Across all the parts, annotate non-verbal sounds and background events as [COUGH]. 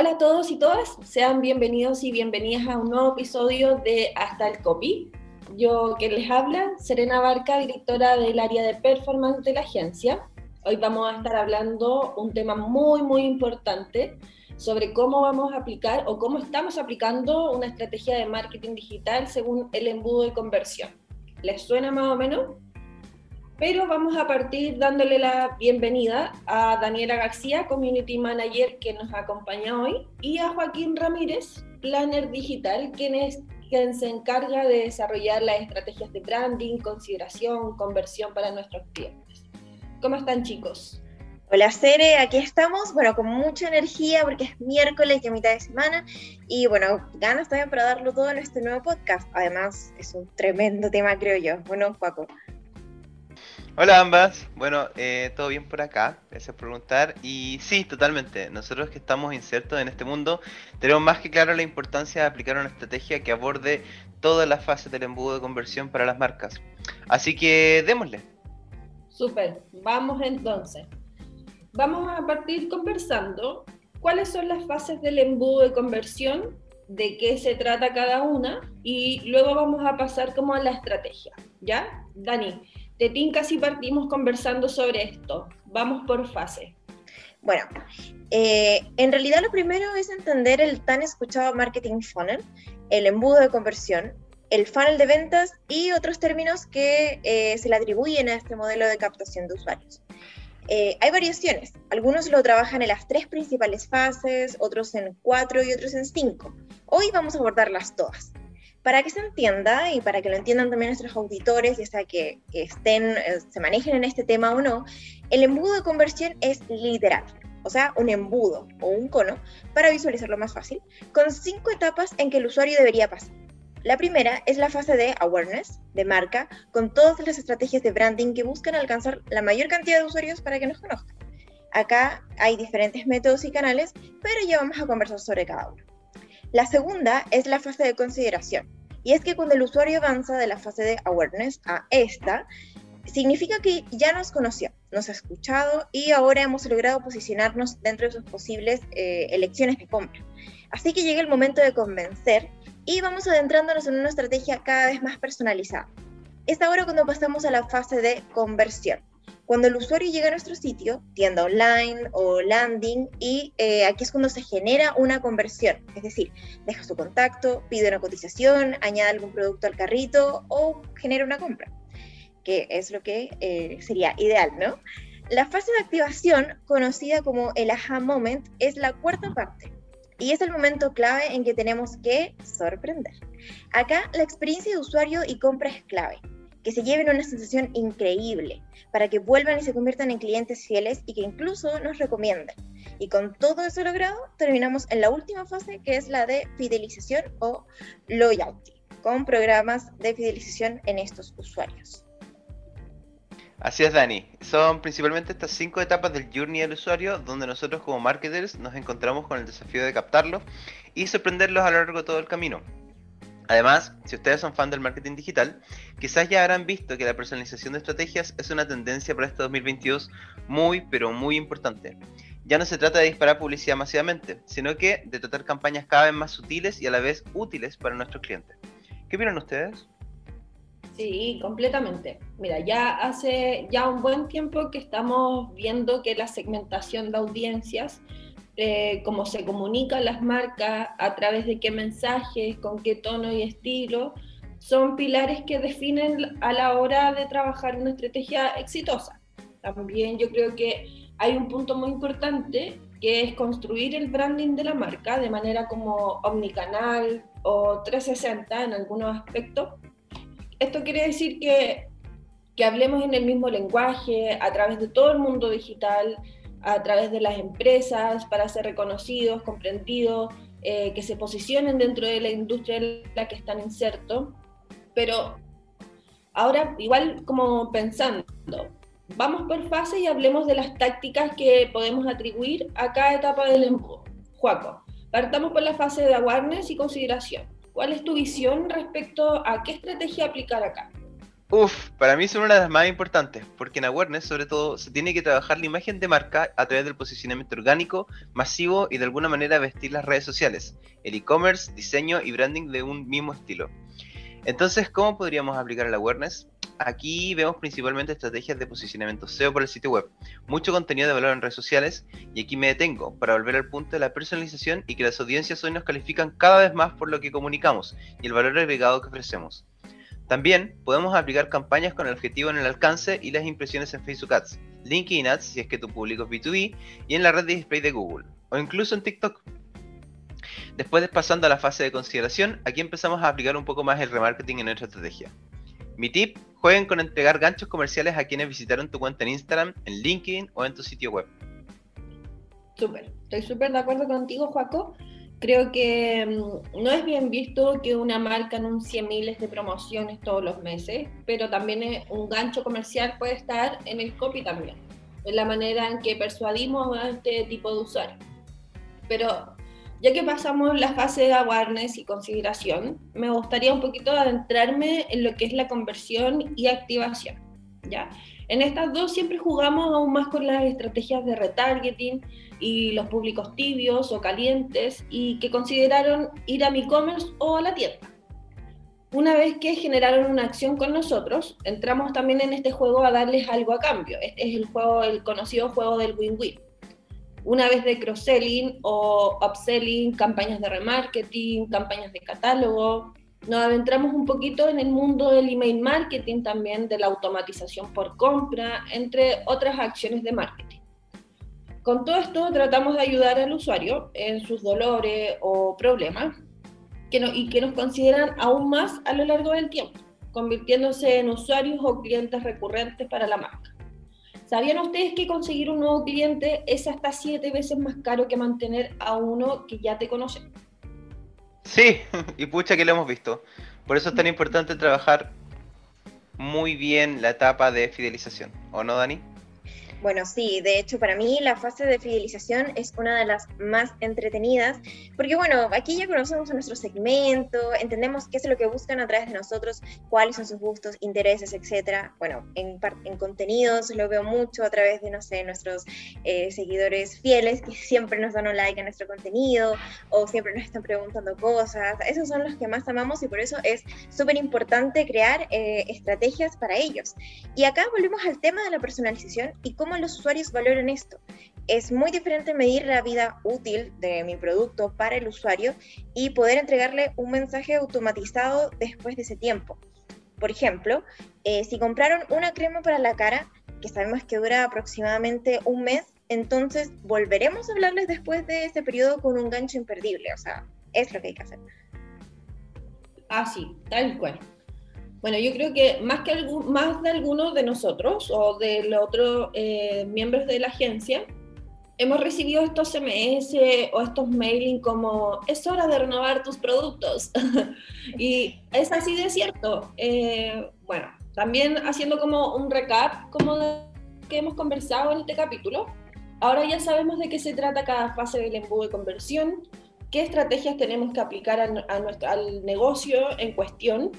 Hola a todos y todas, sean bienvenidos y bienvenidas a un nuevo episodio de Hasta el Copy. Yo que les habla, Serena Barca, directora del área de performance de la agencia. Hoy vamos a estar hablando un tema muy, muy importante sobre cómo vamos a aplicar o cómo estamos aplicando una estrategia de marketing digital según el embudo de conversión. ¿Les suena más o menos? Pero vamos a partir dándole la bienvenida a Daniela García, Community Manager, que nos acompaña hoy, y a Joaquín Ramírez, Planner Digital, quien, es, quien se encarga de desarrollar las estrategias de branding, consideración, conversión para nuestros clientes. ¿Cómo están chicos? Hola Cere, aquí estamos, bueno, con mucha energía porque es miércoles y mitad de semana y bueno, ganas también para darlo todo en este nuevo podcast. Además, es un tremendo tema, creo yo. Bueno, Paco. Hola ambas, bueno, eh, todo bien por acá, gracias por preguntar. Y sí, totalmente, nosotros que estamos insertos en este mundo, tenemos más que claro la importancia de aplicar una estrategia que aborde todas las fases del embudo de conversión para las marcas. Así que démosle. Súper, vamos entonces. Vamos a partir conversando cuáles son las fases del embudo de conversión, de qué se trata cada una y luego vamos a pasar como a la estrategia. ¿Ya? Dani, te tinca si partimos conversando sobre esto. Vamos por fase. Bueno, eh, en realidad lo primero es entender el tan escuchado marketing funnel, el embudo de conversión, el funnel de ventas y otros términos que eh, se le atribuyen a este modelo de captación de usuarios. Eh, hay variaciones, algunos lo trabajan en las tres principales fases, otros en cuatro y otros en cinco. Hoy vamos a abordarlas todas. Para que se entienda y para que lo entiendan también nuestros auditores, ya sea que, estén, eh, se manejen en este tema o no, el embudo de conversión es literal, o sea, un embudo o un cono, para visualizarlo más fácil, con cinco etapas en que el usuario debería pasar. La primera es la fase de awareness, de marca, con todas las estrategias de branding que buscan alcanzar la mayor cantidad de usuarios para que nos conozcan. Acá hay diferentes métodos y canales, pero ya vamos a conversar sobre cada uno. La segunda es la fase de consideración, y es que cuando el usuario avanza de la fase de awareness a esta, significa que ya nos conoció, nos ha escuchado y ahora hemos logrado posicionarnos dentro de sus posibles eh, elecciones de compra. Así que llega el momento de convencer y vamos adentrándonos en una estrategia cada vez más personalizada. Es ahora cuando pasamos a la fase de conversión. Cuando el usuario llega a nuestro sitio, tienda online o landing, y eh, aquí es cuando se genera una conversión, es decir, deja su contacto, pide una cotización, añade algún producto al carrito o genera una compra, que es lo que eh, sería ideal, ¿no? La fase de activación, conocida como el aha moment, es la cuarta parte. Y es el momento clave en que tenemos que sorprender. Acá la experiencia de usuario y compra es clave que se lleven una sensación increíble, para que vuelvan y se conviertan en clientes fieles y que incluso nos recomienden. Y con todo eso logrado, terminamos en la última fase, que es la de fidelización o loyalty, con programas de fidelización en estos usuarios. Así es, Dani. Son principalmente estas cinco etapas del journey del usuario donde nosotros como marketers nos encontramos con el desafío de captarlo y sorprenderlos a lo largo de todo el camino. Además, si ustedes son fan del marketing digital, quizás ya habrán visto que la personalización de estrategias es una tendencia para este 2022 muy, pero muy importante. Ya no se trata de disparar publicidad masivamente, sino que de tratar campañas cada vez más sutiles y a la vez útiles para nuestros clientes. ¿Qué opinan ustedes? Sí, completamente. Mira, ya hace ya un buen tiempo que estamos viendo que la segmentación de audiencias eh, cómo se comunican las marcas, a través de qué mensajes, con qué tono y estilo, son pilares que definen a la hora de trabajar una estrategia exitosa. También yo creo que hay un punto muy importante que es construir el branding de la marca de manera como omnicanal o 360 en algunos aspectos. Esto quiere decir que, que hablemos en el mismo lenguaje, a través de todo el mundo digital, a través de las empresas para ser reconocidos, comprendidos, eh, que se posicionen dentro de la industria en la que están insertos. Pero ahora, igual como pensando, vamos por fase y hablemos de las tácticas que podemos atribuir a cada etapa del embudo. Juaco, partamos por la fase de awareness y consideración. ¿Cuál es tu visión respecto a qué estrategia aplicar acá? Uf, para mí son una de las más importantes, porque en Awareness sobre todo se tiene que trabajar la imagen de marca a través del posicionamiento orgánico, masivo y de alguna manera vestir las redes sociales, el e-commerce, diseño y branding de un mismo estilo. Entonces, ¿cómo podríamos aplicar el Awareness? Aquí vemos principalmente estrategias de posicionamiento SEO por el sitio web, mucho contenido de valor en redes sociales y aquí me detengo para volver al punto de la personalización y que las audiencias hoy nos califican cada vez más por lo que comunicamos y el valor agregado que ofrecemos. También podemos aplicar campañas con el objetivo en el alcance y las impresiones en Facebook Ads, LinkedIn Ads si es que tu público es B2B y en la red de display de Google o incluso en TikTok. Después de pasando a la fase de consideración, aquí empezamos a aplicar un poco más el remarketing en nuestra estrategia. Mi tip, jueguen con entregar ganchos comerciales a quienes visitaron tu cuenta en Instagram, en LinkedIn o en tu sitio web. Súper, estoy súper de acuerdo contigo, Joaco. Creo que mm, no es bien visto que una marca anuncie miles de promociones todos los meses, pero también un gancho comercial puede estar en el copy también, en la manera en que persuadimos a este tipo de usuarios. Pero ya que pasamos la fase de awareness y consideración, me gustaría un poquito adentrarme en lo que es la conversión y activación. ¿ya? En estas dos siempre jugamos aún más con las estrategias de retargeting, y los públicos tibios o calientes y que consideraron ir a mi e-commerce o a la tienda. Una vez que generaron una acción con nosotros, entramos también en este juego a darles algo a cambio. Este es el juego, el conocido juego del win-win. Una vez de cross-selling o upselling, campañas de remarketing, campañas de catálogo, nos adentramos un poquito en el mundo del email marketing también, de la automatización por compra, entre otras acciones de marketing. Con todo esto tratamos de ayudar al usuario en sus dolores o problemas que y que nos consideran aún más a lo largo del tiempo, convirtiéndose en usuarios o clientes recurrentes para la marca. ¿Sabían ustedes que conseguir un nuevo cliente es hasta siete veces más caro que mantener a uno que ya te conoce? Sí, [LAUGHS] y pucha que lo hemos visto. Por eso es tan importante trabajar muy bien la etapa de fidelización, ¿o no, Dani? Bueno, sí, de hecho para mí la fase de fidelización es una de las más entretenidas, porque bueno, aquí ya conocemos a nuestro segmento, entendemos qué es lo que buscan a través de nosotros, cuáles son sus gustos, intereses, etcétera. Bueno, en, en contenidos lo veo mucho a través de, no sé, nuestros eh, seguidores fieles que [LAUGHS] siempre nos dan un like a nuestro contenido o siempre nos están preguntando cosas. Esos son los que más amamos y por eso es súper importante crear eh, estrategias para ellos. Y acá volvemos al tema de la personalización y cómo los usuarios valoran esto. Es muy diferente medir la vida útil de mi producto para el usuario y poder entregarle un mensaje automatizado después de ese tiempo. Por ejemplo, eh, si compraron una crema para la cara, que sabemos que dura aproximadamente un mes, entonces volveremos a hablarles después de ese periodo con un gancho imperdible. O sea, es lo que hay que hacer. Ah, sí, tal cual. Bueno, yo creo que más, que más de algunos de nosotros o de los otros eh, miembros de la agencia, hemos recibido estos SMS o estos mailing como es hora de renovar tus productos. [LAUGHS] y es así de cierto. Eh, bueno, también haciendo como un recap como de que hemos conversado en este capítulo, ahora ya sabemos de qué se trata cada fase del embudo de conversión, qué estrategias tenemos que aplicar a, nuestro, al negocio en cuestión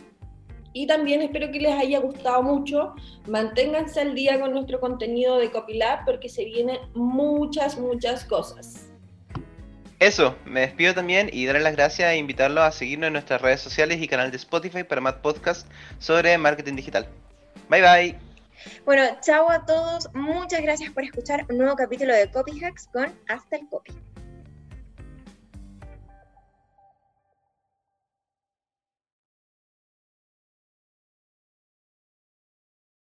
y también espero que les haya gustado mucho. Manténganse al día con nuestro contenido de Copilab porque se vienen muchas, muchas cosas. Eso, me despido también y darles las gracias e invitarlos a seguirnos en nuestras redes sociales y canal de Spotify para más podcasts sobre marketing digital. Bye bye. Bueno, chao a todos. Muchas gracias por escuchar un nuevo capítulo de Copy Hacks con Hasta el Copy.